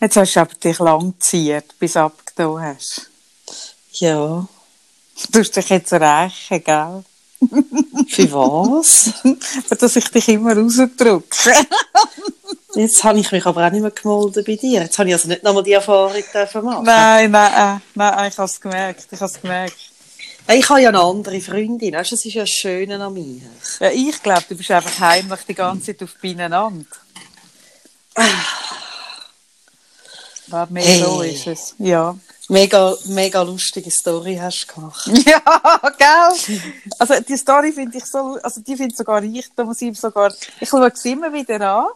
Jetzt hast du aber dich lang geziert, bis du abgetan hast. Ja. Du musst dich jetzt rächen, gell? Für was? Dass ich dich immer rausdrücke. Jetzt habe ich mich aber auch nicht mehr gemolden bei dir. Jetzt habe ich also nicht nochmal die Erfahrung machen. nein, nein, äh, nein, ich habe es gemerkt, ich habe es gemerkt. Ich habe ja eine andere Freundin. Weißt, das ist ja das Schöne an mir. Ja, ich glaube, du bist einfach heimlich die ganze Zeit auf beieinander. War mehr Hey. so ist es. Ja. Mega, mega lustige Story hast du gemacht. Ja, gell? Also, die Story finde ich so, also, die finde sogar ich, da muss ich sogar, ich schaue sie immer wieder an.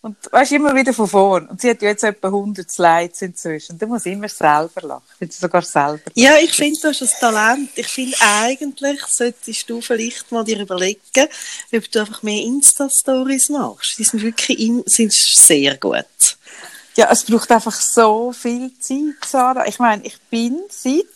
Und, weißt immer wieder von vorn. Und sie hat ja jetzt etwa 100 Slides inzwischen. Da muss ich immer selber lachen. Ich finde sogar selber. Ja, ich finde, du hast ein Talent. Ich finde, eigentlich solltest du vielleicht mal dir überlegen, ob du einfach mehr Insta-Stories machst. Die sind wirklich in, sind sehr gut. Ja, es braucht einfach so viel Zeit, Sarah. Ich meine, ich bin seit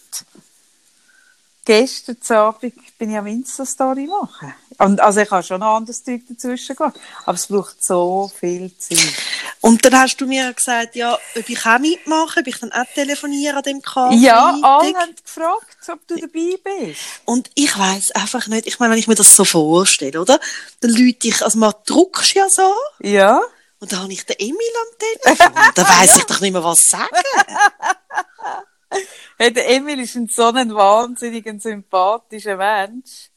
gestern Abend bin ich am Insta-Story machen. Und, also ich habe schon noch anderes Zeug dazwischen gemacht. Aber es braucht so viel Zeit. Und dann hast du mir gesagt, ja, ob ich auch mitmache, ob ich dann auch telefoniere an dem Kaffee. Ja, alle haben gefragt, ob du dabei bist. Und ich weiß einfach nicht, ich meine, wenn ich mir das so vorstelle, oder? Dann Leute ich, also man druckst ja so, Ja. Und dann habe ich den Emil am Telefon. dann weiss ich doch nicht mehr, was sagen. Hey, der Emil ist ein so ein wahnsinnig ein sympathischer Mensch.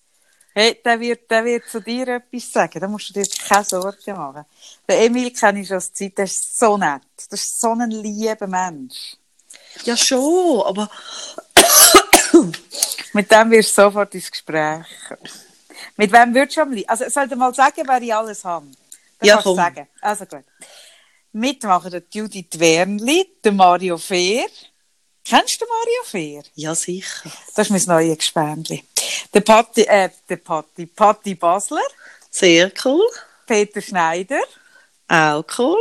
Hey, der wird, der wird zu dir etwas sagen. Da musst du dir keine Sorgen machen. Der Emil kenne ich schon aus Zeit. Der ist so nett. Das ist so ein lieber Mensch. Ja, schon, aber Mit dem wirst du sofort ins Gespräch. Mit wem würdest du am liebsten? Also, soll dir mal sagen, wer ich alles habe? Dann Ja, kannst du komm. sagen. Also gut. Mitmachen der Judith Wernli, der Mario Fehr. Kennst du Mario Fehr? ja, sicher. Das ist mein neues Gespendli. Der Patti, äh, der Patti, Patti Basler, Sehr cool. Peter Schneider. Auch cool.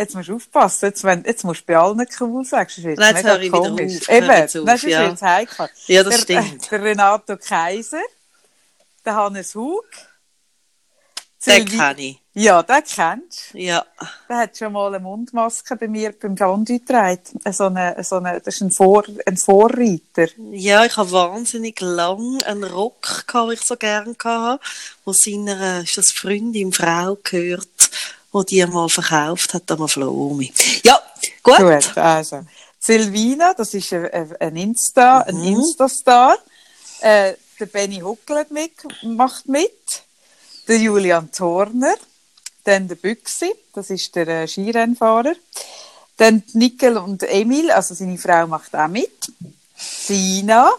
Jetzt musst du aufpassen, jetzt, wenn, jetzt musst du bei allen cool sagen, sonst wird's Nein, jetzt höre ich wieder komisch. auf, Eben, jetzt auf, nein, sonst ja. wird's heikel. Ja, das der, stimmt. Der Renato Kaiser, der Hannes Hug. Den kenne ich. Ja, den kennst du. Ja. Der hat schon mal eine Mundmaske bei mir beim Fondue getragen. So eine, so eine, das ist ein, Vor, ein Vorreiter. Ja, ich habe wahnsinnig lang einen Rock, den ich so gerne hatte, wo seiner, ist das Freundin, Frau gehört, wo die mal verkauft hat am Flomi. Ja, gut. Gut, also. Silvina, das ist ein, Insta, ein Insta-Star. Äh, der Benny Huckel hat mit, macht mit. Der Julian Thorner. Dann der Büchsi, das ist der äh, Skirennfahrer. Dann Nickel und Emil, also seine Frau macht auch mit. Sina.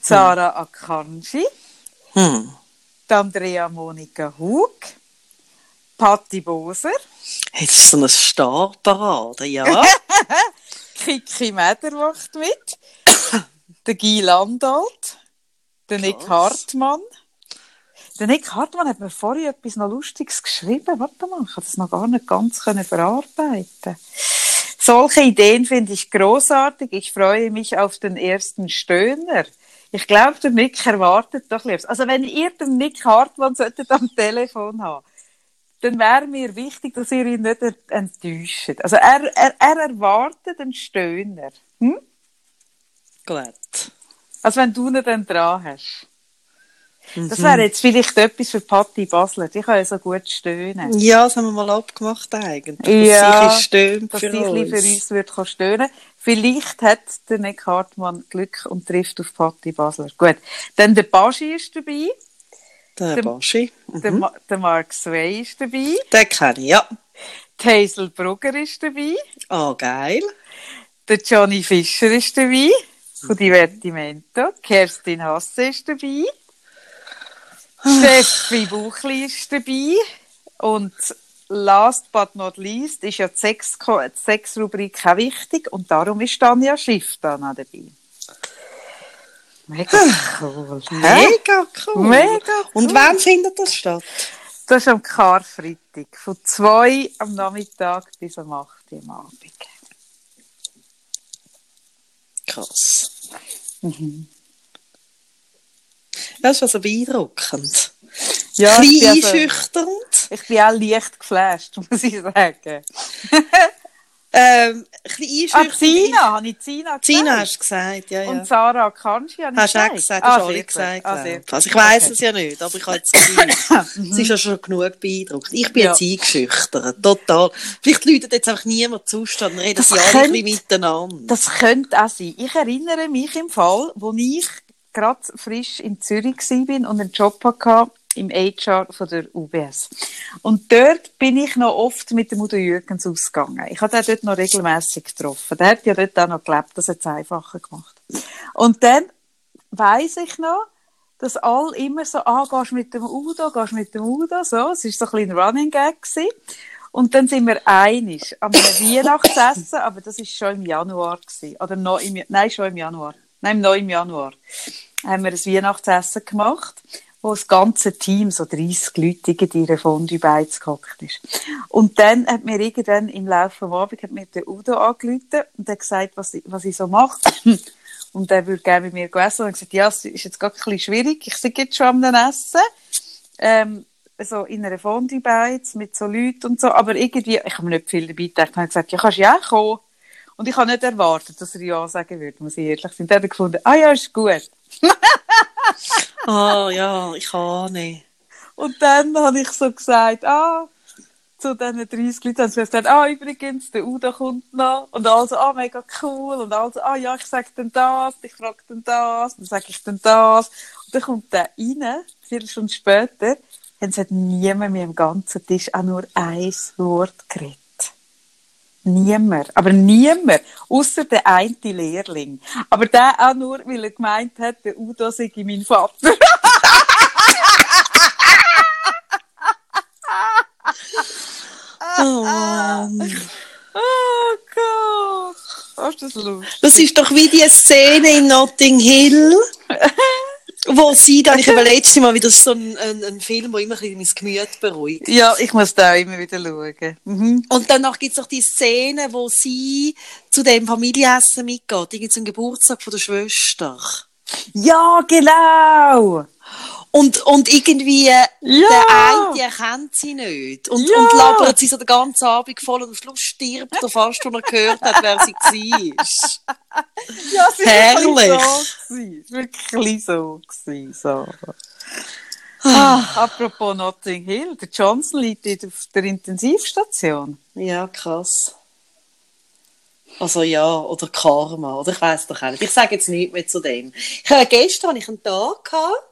Sarah Akanji. Hm. Andrea Monika Hug. Patti Boser. Das ist so eine Starparade, ja. Kiki Meder macht mit. der Guy Landalt. Der Nick. Hartmann. Der Nick Hartmann hat mir vorhin etwas noch Lustiges geschrieben. Warte mal, ich habe das noch gar nicht ganz können verarbeiten. Solche Ideen finde ich großartig. Ich freue mich auf den ersten Stöhner. Ich glaube, der Nick erwartet doch liebes. Also wenn ihr den Nick Hartmann solltet am Telefon haben, dann wäre mir wichtig, dass ihr ihn nicht ent- enttäuscht. Also er, er, er erwartet einen Stöhner. Hm? gut. Also wenn du ihn dann dran hast. Mhm. Das wäre jetzt vielleicht etwas für Patti Basler. Die kann ja so gut stöhnen. Ja, das haben wir mal abgemacht eigentlich. dass Ja, sie stöhnt Dass für die ein uns. bisschen für uns wird stöhnen Vielleicht hat der Nick Hartmann Glück und trifft auf Patti Basler. Gut. Dann der Baschi ist dabei. Der Der- Baschi. Der, Ma der Mark Sway ist dabei. Den kenne ich, ja. Die Hazel Brugger ist dabei. Ah, geil. Der Johnny Fischer ist dabei. Von Divertimento. Kerstin Hasse ist dabei. Steffi Buchli ist dabei. Und last but not least ist ja die Sex- die Sexrubrik auch wichtig. Und darum ist Tanja Schiff da noch dabei. Mega cool. Mega cool. Mega cool. Und wann findet das statt? Das ist am Karfreitag. Von zwei am Nachmittag bis am 8 Uhr am Abend. Krass. Das ist also beeindruckend. Ja, Ein ich also- einschüchternd. Ich bin auch leicht geflasht, muss ich sagen. Ähm, ein bisschen Ah. Zina, habe ich Zina gesagt? Zina hast du gesagt, ja, ja. Und Sarah Kanji habe ich Hast du auch gesagt? gesagt, Ah, hast du alle sehr gut. gesagt. Ah, ich. Also ich weiss es ja nicht, aber ich habe jetzt gesagt, Mhm. es ist ja schon genug beeindruckt. Ich bin Ja. jetzt eingeschüchtert, total. Vielleicht läutet jetzt einfach niemand zu, dann reden Das sie alle ein bisschen miteinander. Das könnte auch sein. Ich erinnere mich im Fall, wo ich gerade frisch in Zürich war und einen Job hatte im HR von der UBS. Und dort bin ich noch oft mit dem Udo Jürgens ausgegangen. Ich habe den dort noch regelmäßig getroffen. Der hat ja dort auch noch gelebt, das hat es einfacher gemacht. Und dann weiss ich noch, dass alle immer so, ah, gehst mit dem Udo, gehst mit dem Udo, so. Es war so ein kleiner Running Gag gewesen. Und dann sind wir einig an einem Weihnachtsessen, aber das ist schon im Januar gewesen. Oder noch im, nein, schon im Januar. Nein, noch im Januar. Haben wir ein Weihnachtsessen gemacht, wo das ganze Team, so 30 Leute, in ihre Fondue beides gehockt ist. Und dann hat mir irgendwann im Laufe des Abends hat mir der Udo angerufen und hat gesagt, was ich, was ich so mache. Und er würde gerne mit mir essen. Und ich gesagt, ja, es ist jetzt gerade ein schwierig. Ich sitze jetzt schon am Essen. Ähm, so in einer Fondue beides mit so Leuten und so. Aber irgendwie, ich habe mir nicht viel dabei gedacht. Ich habe gesagt, ja, kannst ja kommen. Und ich habe nicht erwartet, dass er ja sagen würde, muss ich ehrlich sein. Dann hat gefunden, ah ja, ist gut. Ah, ja, ich ahne. Und dann habe ich so gesagt, ah, zu diesen 30 Leuten haben sie gesagt, ah, übrigens, der Udo kommt noch. Und also, ah, mega cool. Und also, ah, ja, ich sag dann das, ich frage dann das, dann sage ich dann das. Und dann kommt der rein, vier Stunden später, und es hat niemand mehr am ganzen Tisch auch nur ein Wort geredet. Niemand. Aber niemand. Außer der eine Lehrling. Aber der auch nur, weil er gemeint hat, der Udo sei mein Vater. Oh, Mann. Oh Gott. Ist das lustig. Das ist doch wie die Szene in Notting Hill, wo sie dann, ich habe letztes Mal wieder so ein, ein, ein Film, wo immer ein bisschen mein Gemüt beruhigt. Ja, ich muss da immer wieder schauen. Mhm. Und danach gibt es noch die Szene, wo sie zu dem Familienessen mitgeht, irgendwie zum Geburtstag von der Schwester. Ja, genau. Und, und irgendwie, Ja. der eine erkennt sie nicht. Und, Ja. und labert sie so den ganzen Abend voll und am Schluss stirbt er fast, als er gehört hat, wer sie war. Ja, ist Herrlich. Es ist wirklich so. Gewesen, so. Ah, apropos Notting Hill, der Johnson liegt auf der Intensivstation. Ja, krass. Also ja, oder Karma, oder ich weiß doch auch nicht. Ich sage jetzt nicht mehr zu dem. Ich habe gestern hatte ich einen Tag gehabt.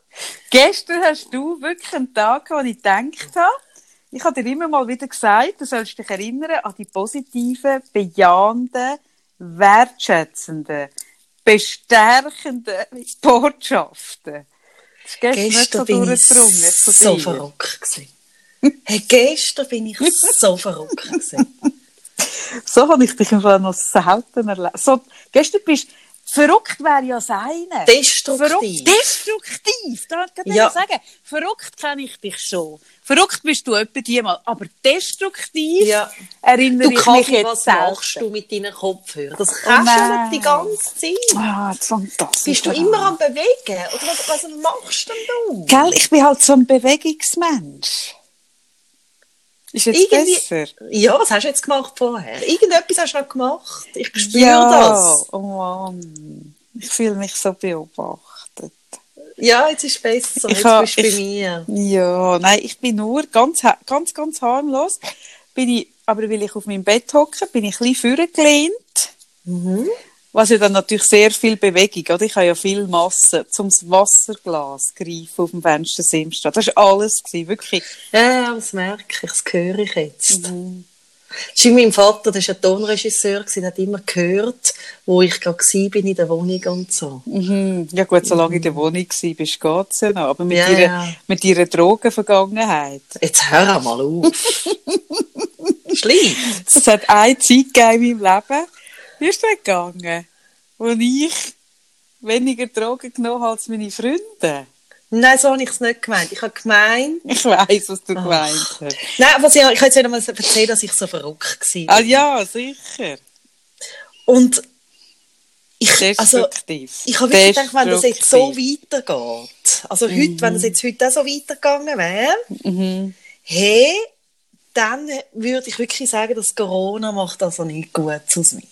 Gestern hast du wirklich einen Tag gehabt, wo ich gedacht habe, ich habe dir immer mal wieder gesagt, du sollst dich erinnern an die positiven, bejahenden, wertschätzenden, bestärkenden Botschaften. Das ist gestern, nicht so Gestern bin ich durchgedrungen zu so verrückt gewesen. Hey, gestern bin ich so verrückt gewesen. So habe ich dich im Fall noch selten erlebt. So, gestern bist verrückt wäre ja sein. Destruktiv. Verrückt, destruktiv. Da kann ich Ja. sagen. Verrückt kenne ich dich schon. Verrückt bist du etwa die mal. Aber destruktiv Ja. erinnere Du ich kannst, mich was jetzt machst selten. du mit deinen Kopfhörern? Das kannst du nein. nicht die ganze Zeit. Ah, das fantastisch. Bist du immer am Bewegen? Oder was, was machst denn du? Gell, ich bin halt so ein Bewegungsmensch. Ist jetzt Irgendwie- besser? Ja, was hast du jetzt gemacht vorher? Irgendetwas hast du noch gemacht. Ich spüre ja. das. Oh Mann. Ich fühle mich so beobachtet. Ja, jetzt ist es besser. Ich Jetzt ha- bist du bei mir. Ja, nein, ich bin nur ganz, ganz, ganz harmlos. Bin ich, aber weil ich auf meinem Bett hocke, bin ich ein bisschen vorgelehnt. Mhm. Was ja dann natürlich sehr viel Bewegung, oder? Ich habe ja viel Masse zum Wasserglas greifen auf dem Fenstersimstraat. Das war alles, gewesen, wirklich. Ja, ja, das merke ich, das höre ich jetzt. Mhm. Das ist mein Vater, der war ein Tonregisseur, der hat immer gehört, wo ich gerade war bin in der Wohnung und so. Mhm. Ja gut, solange du in der Wohnung warst, bist, geht's ja noch. Aber mit, Ja, ihrer, ja. mit ihrer Drogenvergangenheit. Jetzt hör mal auf. Schlimm. Es hat eine Zeit gegeben in meinem Leben, wie ist das gegangen? Wo ich weniger Drogen genommen habe als meine Freunde. Nein, so habe ich es nicht gemeint. Ich habe gemeint, Ich weiss, was du gemeint hast. nein, was ich, ich kann jetzt wieder mal erzählen, dass ich so verrückt war. Ah ja, sicher. Und Ich, also, ich habe wirklich gedacht, wenn das jetzt so weitergeht, also heute, Mhm. wenn das jetzt heute auch so weitergegangen wäre, hey, dann würde ich wirklich sagen, dass Corona macht also nicht gut aus mir.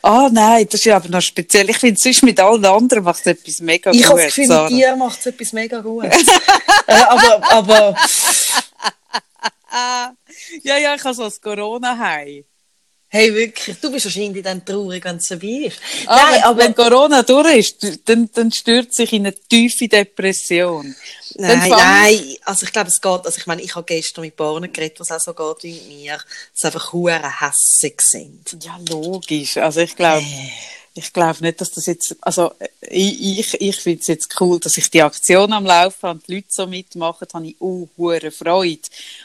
Ah, nein, das ist ja aber noch speziell. Ich finde, sonst mit allen anderen macht es etwas mega Ich gut. habe das Gefühl, Sarah. mit dir macht es etwas mega gut. äh, aber, aber ja, ja, ich habe so das Corona-Hai. Hey, wirklich, du bist wahrscheinlich dann traurig, wenn es vorbei ist. Ah, Nein, wenn, aber wenn Corona durch ist, dann, dann stürzt sich in eine tiefe Depression. Nein, nein, also ich glaube, es geht, also ich meine, ich habe gestern mit Paaren geredet, was auch so geht wie mit mir, dass einfach hure hässig sind. Ja, logisch. Also ich glaube, ich glaube nicht, dass das jetzt, also ich, ich, ich finde es jetzt cool, dass ich die Aktion am Laufen habe und die Leute so mitmachen, habe ich auch hure Freude.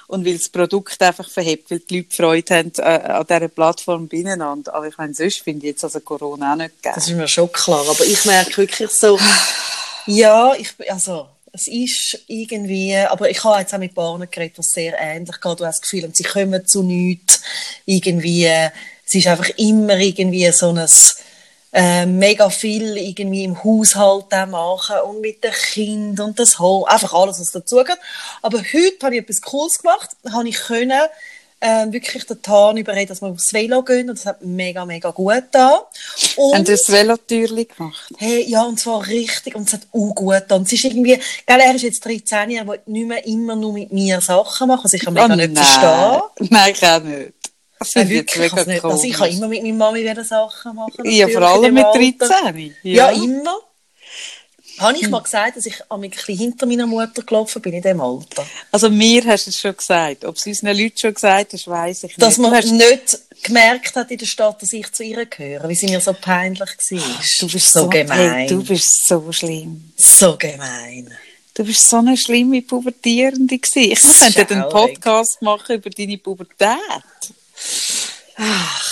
Und weil das Produkt einfach verhebt, weil die Leute Freude haben äh, an dieser Plattform beieinander. Aber ich meine, sonst finde ich jetzt also Corona auch nicht geil. Das ist mir schon klar, aber ich merke wirklich so, ja, ich, also, es ist irgendwie, aber ich habe jetzt auch mit Paaren geredet, was sehr ähnlich geht, du hast das Gefühl, sie kommen zu nichts, irgendwie, es ist einfach immer irgendwie so ein, äh, mega viel irgendwie im Haushalt auch machen und mit den Kindern und das Ho einfach alles, was dazugehört. Aber heute habe ich etwas Cooles gemacht, habe ich können, ähm, wirklich den Tarn überreden, dass wir aufs Velo gehen und das hat mega, mega gut da. Haben Sie das Velotürli gemacht? Hey, ja, und zwar richtig, und es hat auch gut getan. Es ist irgendwie, gell, er ist jetzt 13, er will nicht mehr immer nur mit mir Sachen machen, was ich kann mega Oh, nicht nein. verstehen. Nein, ich auch nicht. Das finde ich wirklich, also nicht, also ich kann immer mit meiner Mami wieder Sachen machen. Ja, vor allem mit dem Alter. 13. Ja, Ja. immer. Habe ich mal gesagt, dass ich ein bisschen hinter meiner Mutter gelaufen bin in dem Alter? Also mir hast du es schon gesagt. Ob es unseren Leuten schon gesagt hast, weiss ich Dass nicht. man Du hast- nicht gemerkt hat in der Stadt, dass ich zu ihr gehöre, wie sie mir so peinlich war. Du bist so, so, gemein. Hey, du bist so schlimm. so gemein. Du bist so eine schlimme Pubertierende gewesen. Ich muss einen. Podcast machen über deine Pubertät.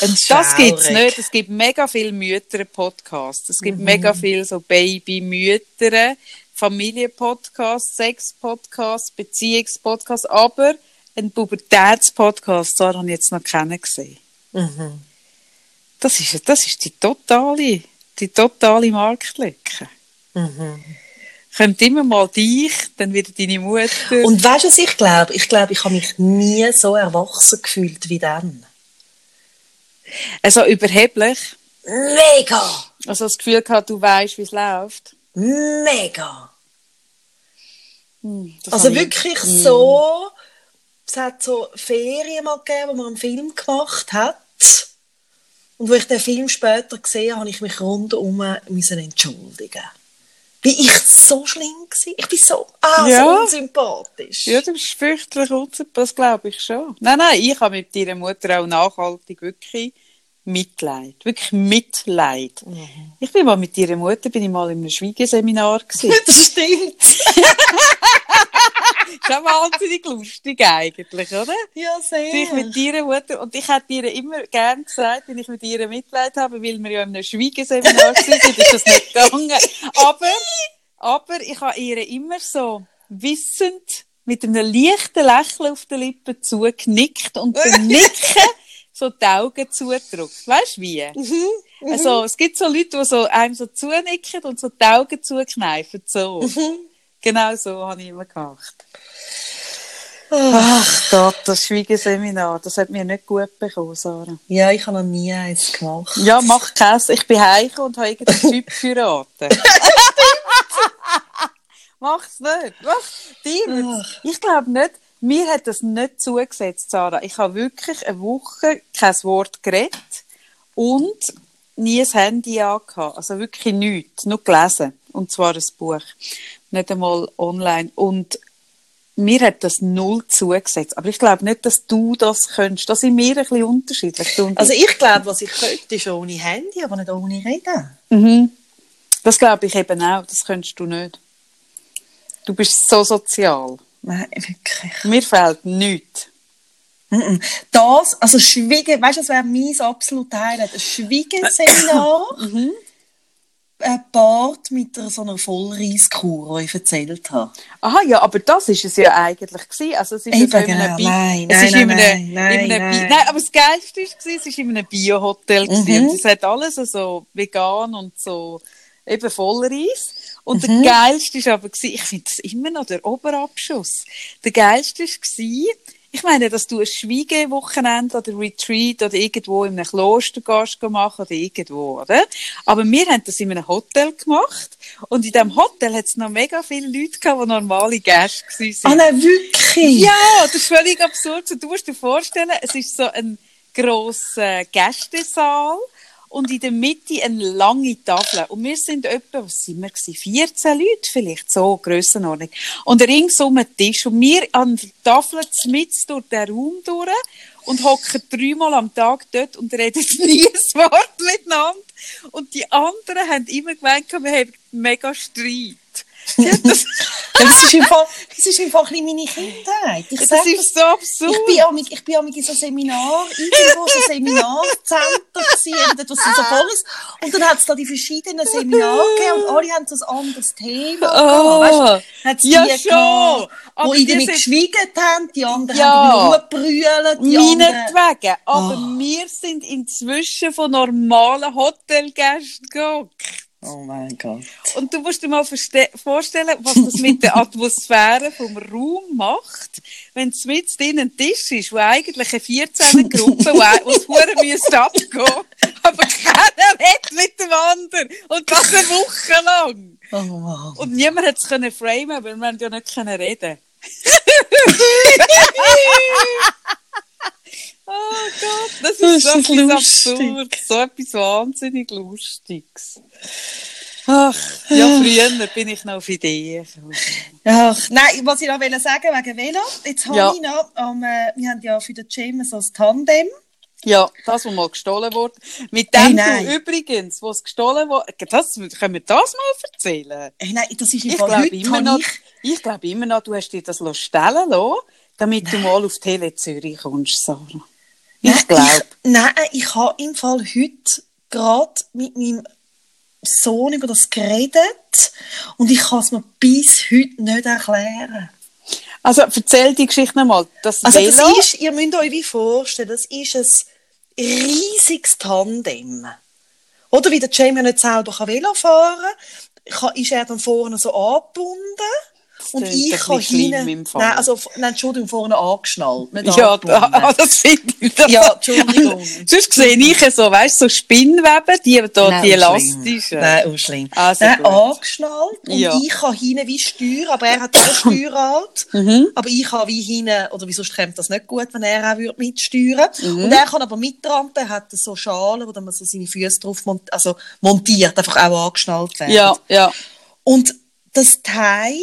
Und das schaurig. gibt's nicht. Es gibt mega viele Mütter-Podcasts. Es Mhm. gibt mega viele so Baby-Mütter, Familien-Podcasts, Sex-Podcasts, Beziehungspodcasts, aber ein Pubertätspodcast, habe ich jetzt noch keinen gesehen. Mhm. Das ist, das ist die totale, die totale Marktlücke. Mhm. Kommt immer mal dich, dann wieder deine Mutter. Und weißt du, was ich glaube? Ich glaube, ich habe mich nie so erwachsen gefühlt wie dann. also überheblich. Mega! Also das Gefühl gehabt, du weißt, wie es läuft. Mega! Hm, das Also habe ich- wirklich so, es hat so Ferien mal gegeben, wo man einen Film gemacht hat. Und wo ich den Film später gesehen habe, habe ich mich rundum müssen entschuldigen. Bin ich so schlimm gewesen? Ich bin so, ah, Ja. so unsympathisch. Ja, du bist fürchterlich unsympathisch, das glaube ich schon. Nein, nein, ich habe mit deiner Mutter auch nachhaltig wirklich Mitleid. Wirklich Mitleid. Mhm. Ich bin mal mit deiner Mutter, bin ich mal in einem Schwiegeseminar gewesen. Das stimmt. ist auch wahnsinnig lustig eigentlich, oder? Ja, sehr. Ich mit deiner Mutter, und ich hätte ihr immer gern gesagt, wenn ich mit ihr Mitleid habe, weil wir ja in einem Schwiegeseminar waren, ist das nicht gegangen. Aber, aber ich habe ihr immer so wissend mit einem leichten Lächeln auf den Lippen zugenickt und beim Nicken so die Augen zugedrückt. Weißt du wie? Also, es gibt so Leute, die so einem so zunicken und so die Augen zukneifen, so. Genau so habe ich immer gemacht. Ach Gott, das Schwiegeseminar, das hat mir nicht gut bekommen, Sarah. Ja, ich habe noch nie eins gemacht. Ja, mach Käse. Ich bin heike und habe irgendeinen Typ verraten. Mach's nicht. Mach dir. Ach. Ich glaube nicht. Mir hat das nicht zugesetzt, Sarah. Ich habe wirklich eine Woche kein Wort geredet und nie das Handy angehabt. Also wirklich nichts. Nur gelesen. Und zwar ein Buch. Nicht einmal online. Und mir hat das null zugesetzt. Aber ich glaube nicht, dass du das könntest. Das sind wir ein bisschen unterschiedlich. Also ich. glaube, was ich könnte, ist ohne Handy, aber nicht ohne Reden. Mhm. Das glaube ich eben auch. Das könntest du nicht. Du bist so sozial. Nein, wirklich. Mir fehlt nichts. Mhm. Das, also Schwiegen, weißt du, das wäre mein absolutes Highlight. Ein Schwiegenseminar. gepaart mit einer, so einer Vollreiskur, die ich erzählt habe. Aha, ja, aber das ist es ja eigentlich gewesen. Also es ist Eben, genau. einem Nein, es nein, ist in nein, einem, nein, in einem nein, nein. nein, aber das Geilste war, es ist in einem Bio-Hotel. Mhm. Und es hat alles so vegan und so eben Vollreis. Und Mhm. der Geilste ist aber gewesen, ich finde das immer noch der Oberabschuss. Der Geilste gewesen, ich meine, dass du ein Schwiegewochenende oder Retreat oder irgendwo in einem Kloster gehst machen oder irgendwo, oder? Aber wir haben das in einem Hotel gemacht und in diesem Hotel hat es noch mega viele Leute gehabt, die normale Gäste sind. Ah, nein, wirklich? Ja, das ist völlig absurd. Du musst dir vorstellen, es ist so ein grosser Gästesaal und in der Mitte eine lange Tafel. Und wir sind etwa, was sind wir gewesen? 14 Leute vielleicht, so Grössenordnung. Und ringsum ein Tisch. Und wir an der Tafel mit durch den Raum durch und hocken dreimal am Tag dort und reden nie ein Wort miteinander. Und die anderen haben immer gemeint, wir haben mega Streit. das ist Fall, das ist Fall ein meine Kindheit. Ich das sag ist so absurd. Ich bin amig, ich bin amig in so Seminar, irgendwo so Seminarzentrum gewesen, eben dort, was so voll ist. Und dann hat es da die verschiedenen Seminare gegeben und alle haben so ein anderes Thema Oh. gehabt. Weißt, hat's die Ja, gehabt, schon. Aber Wo ich die damit geschwiegen haben, die anderen Ja. haben rumgebrüllt, die. Meinetwegen. Aber Oh. wir sind inzwischen von normalen Hotelgästen gegangen. Oh mein Gott. Und du musst dir mal vorstellen, was das mit der Atmosphäre vom Raum macht, wenn es mit drin ein Tisch ist, wo eigentlich eine 14er-Gruppe, wo wo es hure müsste abgehen, aber keiner redet mit dem anderen. Und das eine Woche lang. Oh Mann. Und niemand hat es können framen, weil wir ja nicht können reden. oh Gott, das Das ist so ist etwas lustig. absurd, so etwas wahnsinnig Lustiges. Ach, ja, früher bin ich noch auf Ideen. Ach, nein, was ich noch wollte sagen wegen Velo. Jetzt habe Ja. ich noch, am, äh, wir haben ja für den Gym so ein Tandem. Ja, das, was mal gestohlen wurde. Mit Hey, dem nein. du übrigens, was gestohlen wurde, das, können wir das mal erzählen? Hey, nein, das ist Ich glaube immer noch, ich, ich glaube immer noch, du hast dir das stellen lassen, damit du mal auf Tele Zürich kommst, Sarah. Ich glaube. Ich, nein, ich habe im Fall heute gerade mit meinem Sohn über das geredet und ich kann es mir bis heute nicht erklären. Also, erzähl die Geschichte nochmal. Das Also Velo, das ist, ihr müsst euch wie vorstellen, das ist ein riesiges Tandem. Oder wie der Jamie nicht selber Velo fahren kann, ist er dann vorne so angebunden und ich kann hinten, nein, also, nein, Entschuldigung, vorne angeschnallt, nicht ja, angebunden. da, das finde ich. Das, Ja, Entschuldigung. Sonst sehe ich so, weißt du, so Spinnweben, die, da, Nein, die elastischen. Nein, auch schlimm. Also Nein, gut. angeschnallt und Ja. ich kann hinten wie steuern, aber er hat auch Steuerrad. Mhm. Aber ich kann wie hinten, oder wieso kommt das nicht gut, wenn er auch würde mitsteuern Mhm. Und er kann aber mitrampen, er hat so Schalen, wo dann man so seine Füße drauf mont also montiert, einfach auch angeschnallt werden. Ja, ja. Und das Teil,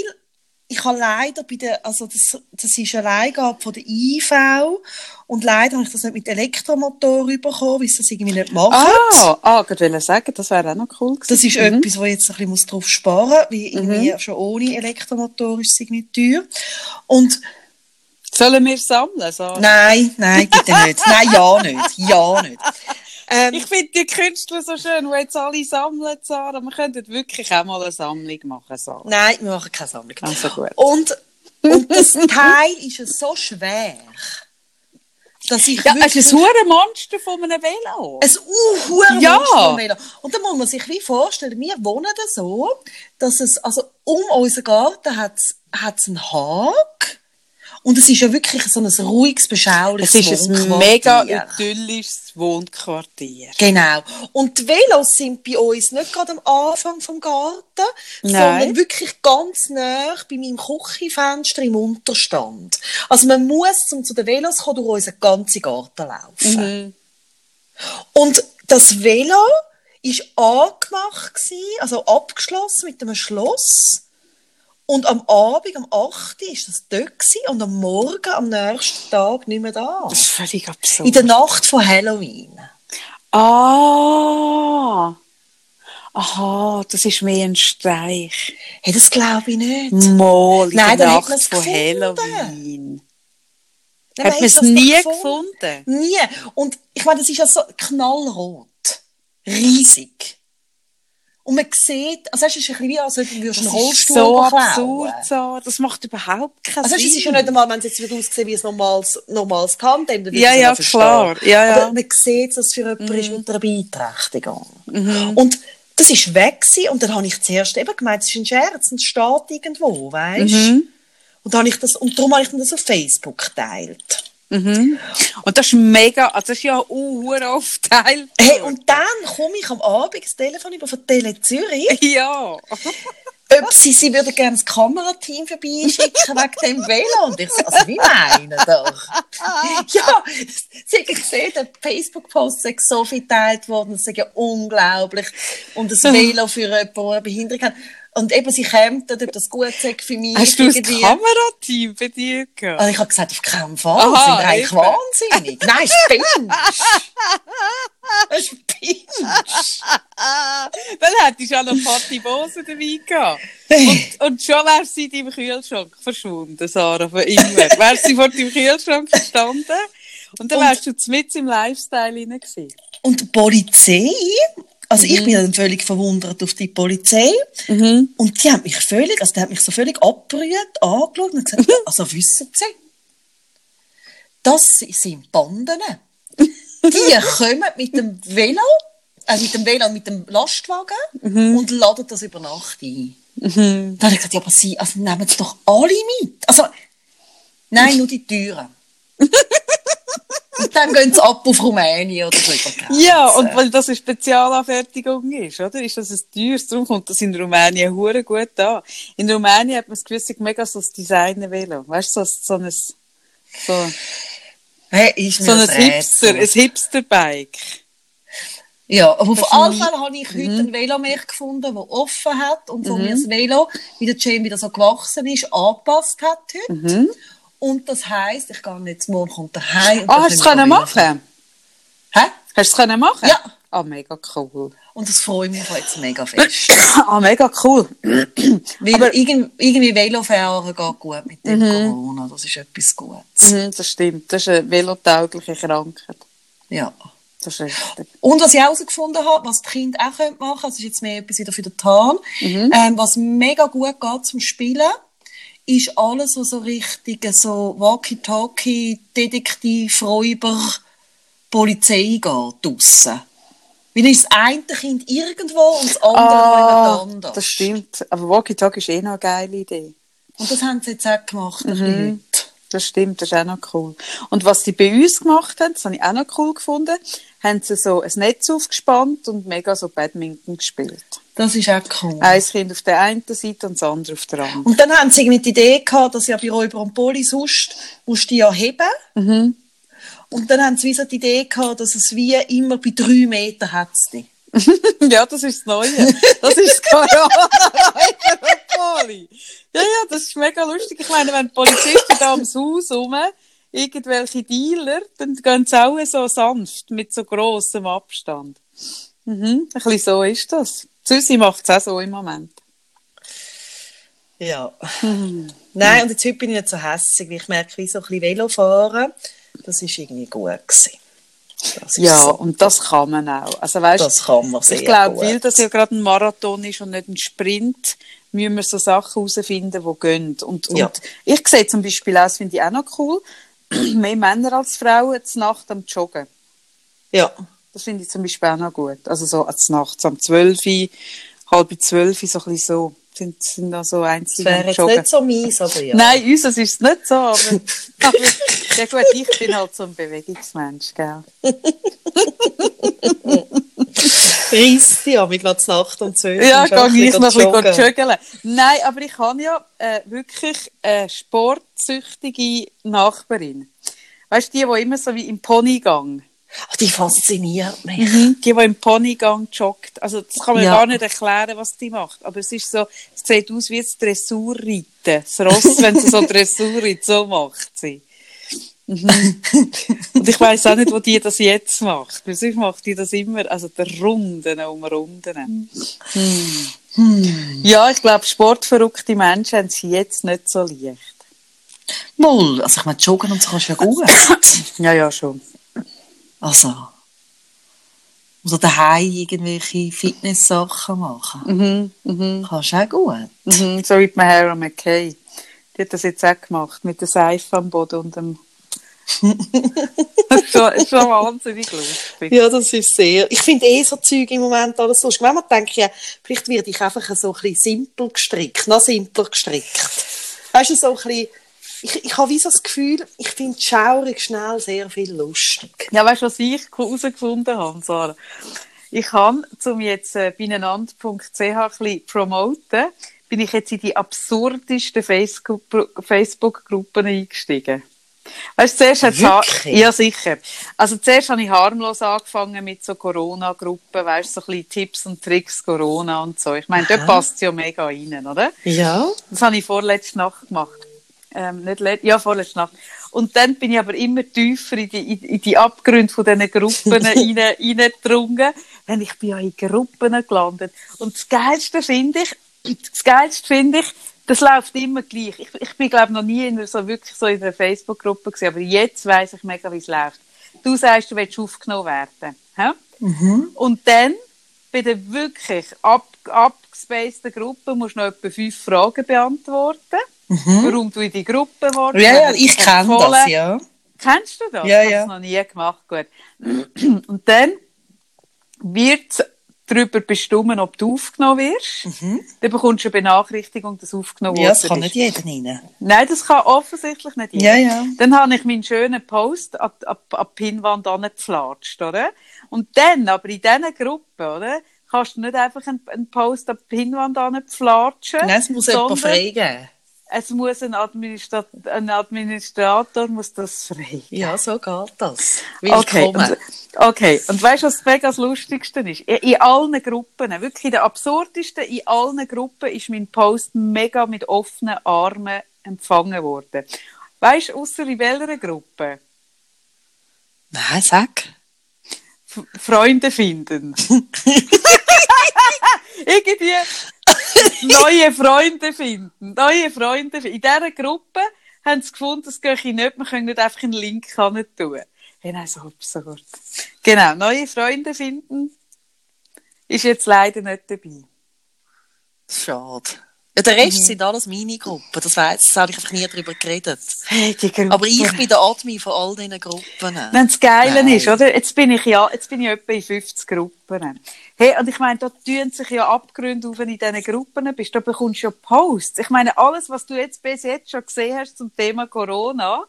ich habe leider bei der, also das, das ist eine Leihgabe von der IV und leider habe ich das nicht mit Elektromotor bekommen, weil sie das irgendwie nicht machen. Ah, ah, ich wollte sagen, das wäre auch noch cool gewesen. Das ist Mhm. etwas, wo ich jetzt ein bisschen drauf sparen muss, weil irgendwie schon ohne Elektromotor ist es nicht teuer. Und Sollen wir sammeln, Sarah? nein, nein, bitte nicht. Nein, ja nicht. Ja nicht. Ähm, Ich finde die Künstler so schön, die jetzt alle sammeln, Sarah. Wir könnten wirklich auch mal eine Sammlung machen, Sarah. nein, wir machen keine Sammlung. Also gut. Und, und das Teil ist so schwer, dass ich Ja, es ist ein Monster von einem Velo. Ein uh, Ja. ja. Und da muss man sich wie vorstellen, wir wohnen da so, dass es, also um unseren Garten hat es einen Hag. Und es ist ja wirklich so ein ruhiges, beschauliches es ist ein Wohnquartier. mega idyllisches Wohnquartier. Genau. Und die Velos sind bei uns nicht gerade am Anfang vom Garten, Nein. sondern wirklich ganz nah bei meinem Küchenfenster im Unterstand. Also man muss, um zu den Velos zu kommen, durch unseren ganzen Garten laufen. Mhm. Und das Velo ist angemacht also abgeschlossen mit einem Schloss. Und am Abend, am 8. Uhr, ist das dort gewesen, und am Morgen, am nächsten Tag nicht mehr da. Das ist völlig absurd. In der Nacht von Halloween. Ah. Aha, das ist mehr ein Streich. Hey, das glaube ich nicht. Mal in Nein, der dann hat Nacht von gefunden. Halloween. Nein, Hat man es nie gefunden? gefunden? Nie. Und ich meine, das ist ja so knallrot. Riesig. Und man sieht, also es ist ein bisschen wie, als ob du einen Das Rollstuhl so absurd, so. Das macht überhaupt keinen Also Sinn. es ist ja nicht einmal, wenn es jetzt wird aussehen wie ein normales, normales Tandem, dann Ja, es ja, klar. Ja, ja. Aber man sieht, dass es für jemanden ist mit einer Beeinträchtigung. Mhm. Und das ist weg gewesen, und dann habe ich zuerst eben gemeint, es ist ein Scherz, es steht irgendwo, weißt? Mhm. Und, dann habe ich das, und darum habe ich dann das auf Facebook geteilt. Mhm. Und das ist mega, also das ist ja auch oft Teil. Hey, und dann komme ich am Abend das Telefon über von Tele Zürich, Ja. ob sie, sie würden gerne das Kamerateam vorbeischicken wegen dem Velo. Und ich so, also wie meinen doch? ja, sie haben gesehen, der Facebook-Post ist so viel geteilt worden, das ist ja unglaublich. Und das Velo für jemanden, der eine Behinderung hat. Und eben, sie kämen, ob das gut sagt für mich. Hast du das. Kamerateam bei dir gehabt? Und ich habe gesagt, auf keinen Fall. Aha, sie sind eigentlich wahnsinnig. Nein, spinnst. Spinnst. Dann hättest du auch noch Patti Bose dabei gehabt. Und, und schon wär sie in deinem Kühlschrank verschwunden, Sarah, von immer. Wär sie vor deinem Kühlschrank gestanden und dann Und- wärst du mit im Lifestyle rein gewesen. Und die Polizei, also Mhm. ich bin dann völlig verwundert auf die Polizei. Und die haben mich völlig, also die haben mich so völlig abgerührt, angeschaut und gesagt, ja, also wissen Sie, das sind Banden. Die kommen mit dem Velo, äh, mit dem Velo, mit dem Lastwagen Mhm. und laden das über Nacht ein. Dann habe ich gesagt, ja, aber Sie, also nehmen Sie doch alle mit. Also, nein, nur die Türen. Und dann gehen sie ab auf Rumänien oder so. Ja, und weil das eine Spezialanfertigung ist, oder? Ist das ein teures, darum kommt das in Rumänien hure gut an. In Rumänien hat man das Gefühl, mega so das Designer-Velo. Weißt du, so, so ein, so, Hey, ist so ein Hipster, ein Hipster-Bike. Ja, aber auf alle Fälle habe ich heute ein Velomarkt gefunden, das offen hat und Mhm. wo mir das Velo, wie der Jane wieder so gewachsen ist, angepasst hat heute. Und das heisst, ich gehe jetzt morgen kommt der heim. und Ah, hast du es können machen? Hä? Hast du es können machen? Ja. Ah, mega cool. Und das freut mich jetzt mega fest. Ah, mega cool. Weil Aber- irgendwie, irgendwie Velofahren geht gut mit dem Corona. Das ist etwas Gutes. Mhm, das stimmt. Das ist eine velotaugliche Krankheit. Ja. Das ist richtig. Und was ich auch herausgefunden habe, was die Kinder auch machen können, das ist jetzt mehr etwas wieder für den Tarn, ähm, was mega gut geht zum Spielen, ist alles, so richtig so Walkie-Talkie, Detektiv, Räuber, Polizei geht, draussen. Weil ist das eine Kind irgendwo und das andere Ah, anders. das stimmt. Aber Walkie-Talkie ist eh noch eine geile Idee. Und das haben sie jetzt auch gemacht, heute. Das stimmt, das ist auch noch cool. Und was sie bei uns gemacht haben, das habe ich auch noch cool gefunden, haben sie so ein Netz aufgespannt und mega so Badminton gespielt. Das ist auch cool. Ein Kind auf der einen Seite und das andere auf der anderen. Und dann haben sie irgendwie die Idee gehabt, dass ja bei Räuber und Poli sonst musst du die ja heben. Mhm. Und dann haben sie wie so die Idee gehabt, dass es wie immer bei drei Metern hat ja, das ist das Neue. Das ist das Corona-Poli. Ja, ja, das ist mega lustig. Ich meine, wenn die Polizisten da ums Haus rum irgendwelche Dealer, dann gehen sie auch so sanft, mit so grossem Abstand. Mhm, ein bisschen so ist das. Susi macht es auch so im Moment. Ja. Nein, und jetzt heute bin ich nicht so hässig, weil ich merke, wie so ein bisschen Velofahren, das ist irgendwie gut gewesen. Ja, so. und das kann man auch. Also, weißt, Das kann man sehr Ich glaube, weil das ja gerade ein Marathon ist und nicht ein Sprint, müssen wir so Sachen herausfinden, die gehen. Und, Ja. und ich sehe zum Beispiel auch, das finde ich auch noch cool, mehr Männer als Frauen zur Nacht am Joggen. Ja. Das finde ich zum Beispiel auch noch gut. Also so als Nachts um 12 Uhr, halb 12 Uhr, so ein bisschen so, sind, sind da so Das einzelne wäre am jetzt Joggen. nicht so mies, aber ja. Nein, uns ist es nicht so, aber, aber ja gut, ich bin halt so ein Bewegungsmensch, gell. Reisst ja, mit gerade Nacht um 12 Ja, und gehe schon ich noch ein bisschen joggen. joggen. Nein, aber ich habe ja äh, wirklich eine sportsüchtige Nachbarin. Weißt du, die, die immer so wie im Ponygang, Ach, die fasziniert mich. die, die im Ponygang joggt. Also, das kann man Ja. gar nicht erklären, was die macht. Aber es ist so, es sieht aus wie das Dressurreiten. Das Ross, wenn sie so Dressur reitet, so macht sie. Mhm. Und ich weiss auch nicht, wo die das jetzt macht. Weil sonst macht die das immer, also der Runden um Runden. Ja, ich glaube, sportverrückte Menschen haben sie jetzt nicht so leicht. Moll, also ich meine, joggen und so kannst du ja gut. Ja, ja, schon. Also, Oder daheim irgendwelche Fitness-Sachen machen. Mhm, mhm, Kannst du auch gut. mhm. So wie die Mahara McKay. Die hat das jetzt auch gemacht, mit der Seife am Boden und dem... das ist schon, wahnsinnig lustig. Ja, das ist sehr. Ich finde eh so Zeug im Moment alles lustig. Manchmal denke ich, ja, vielleicht werde ich einfach so ein bisschen simpel gestrickt, noch simpler gestrickt. Weißt du, so ein bisschen, ich, ich habe wie so das Gefühl, ich finde schaurig schnell sehr viel lustig. Ja, weißt du, was ich herausgefunden habe, Sarah? Ich habe, um jetzt äh, beinenand.ch ein bisschen promoten, bin ich jetzt in die absurdesten Facebook- Facebook-Gruppen eingestiegen. Weißt zuerst hat's Wirklich? Ja, sicher. Also zuerst habe ich harmlos angefangen mit so Corona-Gruppen, weißt du, so ein bisschen Tipps und Tricks Corona und so. Ich meine, dort passt ja mega rein, oder? Ja. Das habe ich vorletzte Nacht gemacht. Ähm, nicht let ja, vorletzte Nacht. Und dann bin ich aber immer tiefer in die, in, die Abgründe von diesen Gruppen rein, reingedrungen. Denn ich bin ja in Gruppen gelandet. Und das Geilste finde ich, das Geilste finde ich, das läuft immer gleich. Ich, ich bin, glaube noch nie in einer, so wirklich so in einer Facebook-Gruppe gewesen, aber jetzt weiss ich mega, wie es läuft. Du sagst, du willst aufgenommen werden. Hä? Und dann, bei der wirklich ab, abgespaceden Gruppe, musst du noch etwa fünf Fragen beantworten. Warum du in die Gruppe warst. Ja, ja, ich kenne das, ja. Kennst du das? Ja, ich ja. habe es noch nie gemacht. Gut. Und dann wird darüber bestimmen, ob du aufgenommen wirst. Dann bekommst du eine Benachrichtigung, dass du aufgenommen Mhm. Ja, das kann nicht jeder rein. Nein, das kann offensichtlich nicht Ja, ja. Dann habe ich meinen schönen Post an, an, an die Pinnwand angeflatscht, oder? Und dann, aber in dieser Gruppe, oder? Kannst du nicht einfach einen, einen Post an die Pinnwand anflatschen. Nein, es muss jemand freigeben. Es muss ein, Administrat ein Administrator muss das freigeben. Ja, so geht das. Okay, und, okay. Und weißt du, was mega das Lustigste ist? In, allen Gruppen, wirklich in den absurdesten, in allen Gruppen ist mein Post mega mit offenen Armen empfangen worden. Weißt du, außer in welcher Gruppe? Nein, sag. F Freunde finden. Irgendwie neue Freunde finden. Neue Freunde finden. In dieser Gruppe haben sie gefunden, das gehe ich nicht, wir können nicht einfach einen Link tun. Ja, nein, so absurd. Genau, neue Freunde finden ist jetzt leider nicht dabei. Schade. Ja, der Rest sind alles meine Gruppen. Das weiss, das habe ich einfach nie darüber geredet. Hey. Aber ich bin der Admin von all diesen Gruppen. Wenn das Geile Nein. ist, oder? Jetzt bin ich ja, jetzt bin ich etwa in 50 Gruppen. Hey, und ich meine, da tun sich ja Abgründe auf, wenn du in diesen Gruppen bist. Da bekommst du ja Posts. Ich meine, alles, was du jetzt bis jetzt schon gesehen hast zum Thema Corona,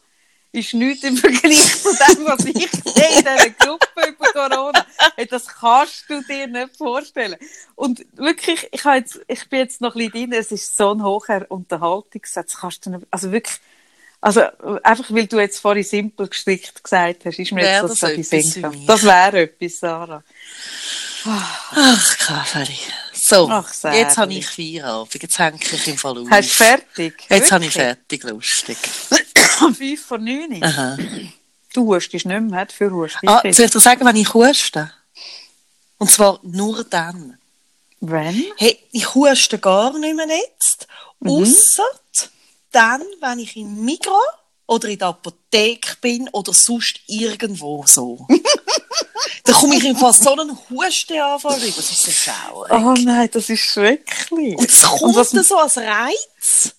ist nichts im Vergleich zu dem, was ich sehe in dieser Gruppe über Corona. Das kannst du dir nicht vorstellen. Und wirklich, ich, habe jetzt, ich bin jetzt noch ein bisschen drin, es ist so ein hoher Unterhaltungssatz. Kannst du nicht, also wirklich, also einfach weil du jetzt vorhin simpel gestrickt gesagt hast, ist mir Wär jetzt das so die? Das wäre etwas, Sarah. Ach, Kaffee. So, Ach, jetzt habe ich Feierabend. Jetzt hänge ich im Fall auf. Hast du fertig? Jetzt habe ich fertig, lustig. Fünf vor neun. Aha. Du hustest nicht mehr, für Hust. Ah, soll ich dir sagen, wenn ich huste? Und zwar nur dann. Wenn? Hey, ich huste gar nicht mehr jetzt. Mhm. Ausser dann, wenn ich im Migros oder in der Apotheke bin oder sonst irgendwo so. da komme ich im Fall so einen Hustenanfall über. Das ist so schaurig. Oh nein, das ist schrecklich. Und es kommt was- dann so als Reiz.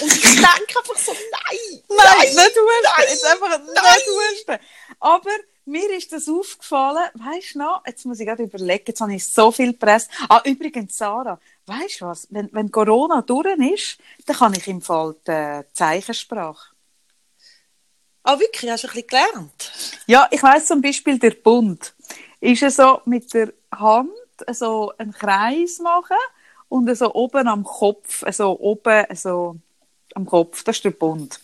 Und ich denke einfach so, nein, Nein, nicht husten. nein, jetzt einfach nicht husten. Aber mir ist das aufgefallen, weißt du noch, jetzt muss ich gerade überlegen, jetzt habe ich so viel Presse. Ah, übrigens, Sarah, weißt du was, wenn, wenn Corona durch ist, dann kann ich im Fall die Zeichensprache. Ah, wirklich? Hast du ein bisschen gelernt? Ja, ich weiss zum Beispiel, der Bund ist ja so mit der Hand so einen Kreis machen und so oben am Kopf, so oben so am Kopf, das ist der Bund.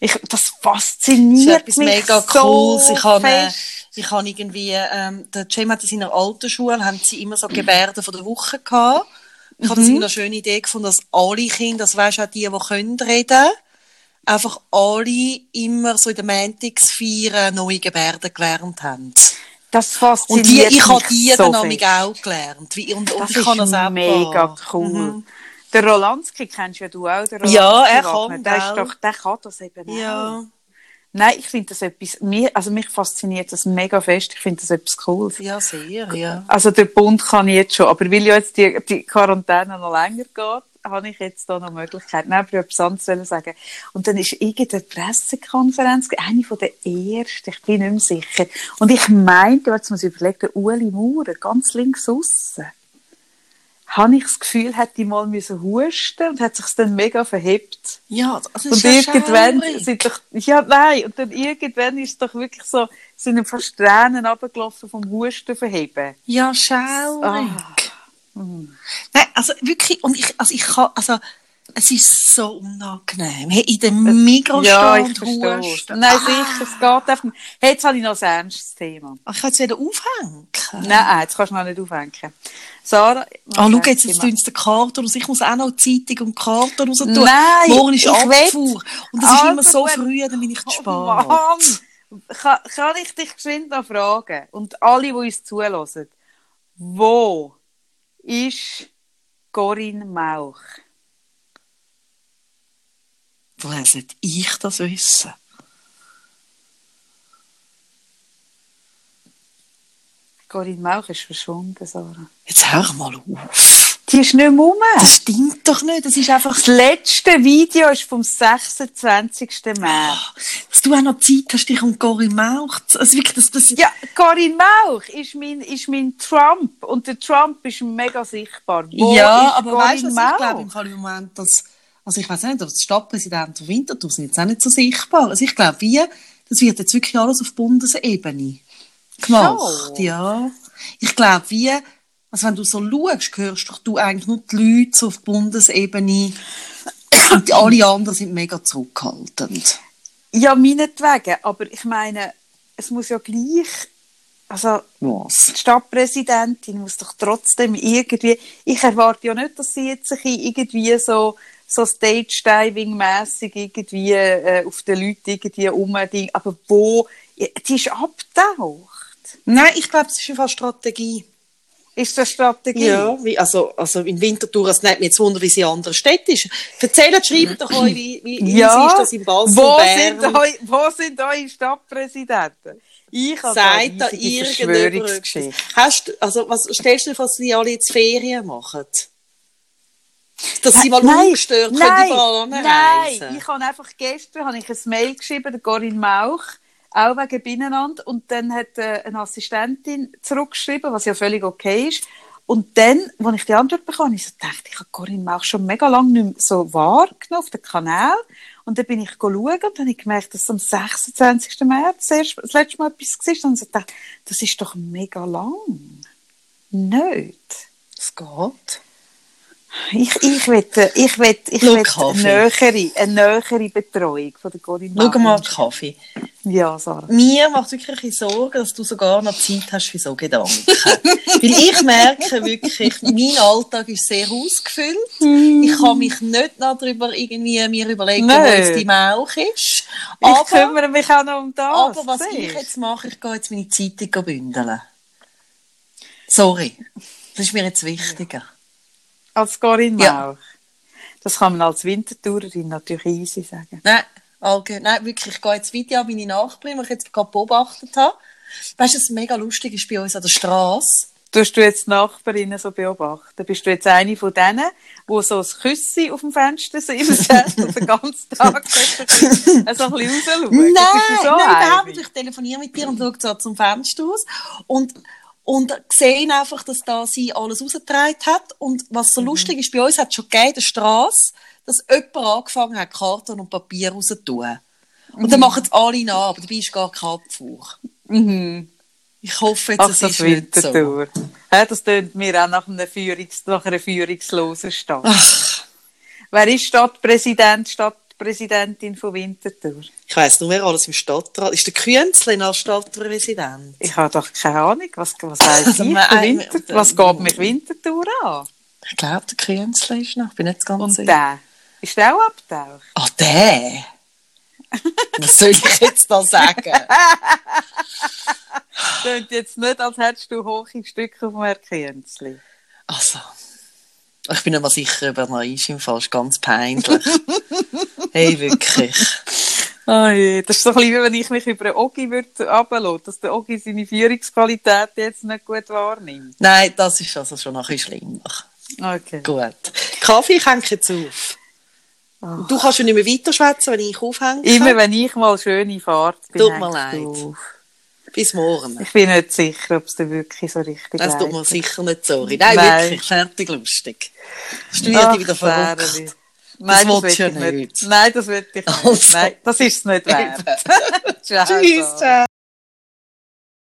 Ich, das Das ist fasziniert etwas mich mega so Cooles. Ich habe, äh, ich habe irgendwie, ähm, der Cem hat in seiner alten Schule, haben sie immer so Gebärden von der Woche gehabt. Ich habe das Mhm. immer eine schöne Idee gefunden, dass alle Kinder, das weisst auch die, die können reden, einfach alle immer so in den Montagsfeiern neue Gebärden gelernt haben. Das Und die, fasziniert ich habe die so dann auch gelernt. Wie, und, und Das ich ist kann das auch mega cool. Mhm. Der Rolandski kennst ja du auch, der Rolandski Ja, er kann der, ist doch, der kann das eben Ja. auch. Nein, ich finde das etwas, mir, also mich fasziniert das mega fest. Ich finde das etwas Cooles. Ja, sehr, ja. Also der Bund kann jetzt schon, aber weil ja jetzt die, die Quarantäne noch länger geht, habe ich jetzt da noch Möglichkeiten. Nein, aber ich anderes sagen. Und dann ist irgendeine Pressekonferenz, eine von der ersten, ich bin nicht mehr sicher. Und ich meinte, jetzt muss ich überlegen, der Uli Maurer, ganz links aussen habe ich das Gefühl, hätte ich mal müssen husten und hat sich dann mega verhebt. Ja, das ist und ja irgendwann schaurig. sind doch, ja, nein, und dann irgendwann ist doch wirklich so, sind fast Tränen runtergelaufen vom Husten verheben. Ja, schaurig. Ah. Nein, also wirklich, und ich, also ich kann, also, es ist so unangenehm. Hey, in dem Mikrostand husten. Nein, Ah. sicher, es geht einfach nicht. Hey, jetzt habe ich noch ein ernstes Thema. Ach, Ich kann jetzt wieder aufhängen. Nein, jetzt kannst du noch nicht aufhängen. Sarah. Ah, schau, jetzt, jetzt tun sie den Karton raus. Ich muss auch noch Zeitung und Karton raus tun. Nein, Morgen ist ich Abfuhr. Und das ist Also immer so gut. früh, dann bin ich zu Oh, spät. Mann! Kann, kann ich dich geschwind noch fragen? Und alle, die uns zulassen. Wo ist Corinne Mauch? Woher sollte ich das wissen? Corinne Mauch ist verschwunden, Sarah. Jetzt hör mal auf. Die ist nicht mehr rum. Das stimmt doch nicht. Das ist einfach Das letzte Video ist vom 26. März. dass du auch noch Zeit hast, dich um Corinne Mauch zu... Also wirklich, das, das, Ja, Corinne Mauch ist mein, ist mein Trump. Und der Trump ist mega sichtbar. Wo ja aber weißt du, ich glaube im Fall im Moment, dass... Also ich weiß nicht, der Stadtpräsident von Winterthur sind jetzt auch nicht so sichtbar. Also ich glaube, wie... Das wird jetzt wirklich alles auf Bundesebene gemacht. So. Ja. Ich glaube, wie... Also wenn du so schaust, hörst doch du eigentlich nur die Leute auf Bundesebene und die, alle anderen sind mega zurückhaltend. Ja, meinetwegen. Aber ich meine, es muss ja gleich, also Was? die Stadtpräsidentin muss doch trotzdem irgendwie, ich erwarte ja nicht, dass sie jetzt sich irgendwie so, so Stage-Diving-mässig irgendwie äh, auf den Leuten irgendwie umding, aber wo, die ist abgetaucht. Nein, ich glaube, es ist einfach Strategie. Ist das Strategie? Ja, wie, also, also in Winterthur, es nimmt mich jetzt Wunder, wie sie in anderen Städten ist. Erzählt, schreibt doch euch, wie, wie, Ja, ist das in Basel, wo Bern? sind, eu, wo sind eure Stadtpräsidenten? Ich habe Sagt da etwas? Hast also, was, stellst du dir vor, dass sie alle jetzt Ferien machen? Dass sie mal Nein, ungestört können nein, überall nein, ich habe einfach gestern habe ich ein Mail geschrieben, der Corinne Mauch, auch wegen Binnenland, und dann hat äh, eine Assistentin zurückgeschrieben, was ja völlig okay ist. Und dann, als ich die Antwort bekam, ich so gedacht, ich habe Corinne Mauch schon mega lange nicht mehr so wahrgenommen auf dem Kanal. Und dann bin ich schauen und dann habe ich gemerkt, dass am 26. März das, letzte Mal etwas war. Und ich gedacht, das ist doch mega lang. Nicht. Es geht. Ich, ich wette, ich wette, ich Kaffee. eine nähere, eine nähere Betreuung von der Corinne Schau mal den Kaffee. Ja, Sarah. Mir macht wirklich Sorgen, dass du sogar noch Zeit hast für so Gedanken. Weil ich merke wirklich, mein Alltag ist sehr ausgefüllt. Ich kann mich nicht noch darüber irgendwie mir überlegen, wo jetzt die Mauch ist. Ich Aber, kümmere mich auch noch um das. aber was siehst ich jetzt mache, ich gehe jetzt meine Zeitung bündeln. Sorry. Das ist mir jetzt wichtiger. Als Corinne Ja. Mauch. Das kann man als Wintertourerin natürlich easy sagen. Nein, allgemein, nein, wirklich, ich gehe jetzt weiter an meine Nachbarin, die ich jetzt gerade beobachtet habe. Weißt du, was mega lustig ist bei uns an der Straße? Tust du jetzt die Nachbarinnen so beobachten? Bist du jetzt eine von denen, die so ein Küssi auf dem Fenster sind und den ganzen Tag so ein bisschen rausschauen? Nein, so nein, überhaupt nicht. Ich telefoniere mit dir und schaue so zum Fenster aus und, und sehe einfach, dass da sie alles rausgetragen hat. Und was Mhm. so lustig ist, bei uns hat es schon gegeben, der Straße, dass jemand angefangen hat, Karton und Papier rauszutun. Und Mhm. dann machen es alle nach, aber dabei ist gar kein Abfuhr. Mhm. Ich hoffe jetzt, Ach, es das ist nicht so. Wintertour. Ja, das tönt mir auch nach, einer Führungs nach einer führungslosen Stadt. Ach, Wer ist Stadtpräsident, Stadtpräsidentin von Winterthur? ich weiss nur, wer alles im Stadtrat ist. Der Künzli als Stadtpräsident. Ich habe doch keine Ahnung, was, was heisst Also, ich, Winter, was geht mich Winterthur an? Ich glaube, der Künzli ist noch. Ich bin nicht ganz Und sicher. der? Ist der auch abgetaucht? Ah, der? Was soll ich jetzt da sagen? Tönt jetzt nicht, als hättest du hohe Stücke auf dem Herr Kienzli. Also, ich bin mal sicher, ob er noch ist im Fall. Ist ganz peinlich. hey, wirklich. Oh je, das ist so ein bisschen, wie wenn ich mich über einen Ogi würde runterlassen, dass der Ogi seine Führungsqualität jetzt nicht gut wahrnimmt. Nein, das ist also schon ein bisschen schlimmer. Okay. Gut. Kaffee ich hänge jetzt auf. Ach. Du kannst schon nicht mehr weiterschwätzen, wenn ich aufhänge. Immer wenn ich mal schöne Fahrt bin. Tut mir leid. auf. Bis morgen. Ich bin nicht sicher, ob es dir wirklich so richtig Das tut mir sicher nicht sorry. Nein, Nein. wirklich, fertig lustig. Das wird dich wieder verrückt. Nein, das, du ich nicht. Nein, das will ich nicht. Also. Nein, das ist es nicht wert. Tschüss.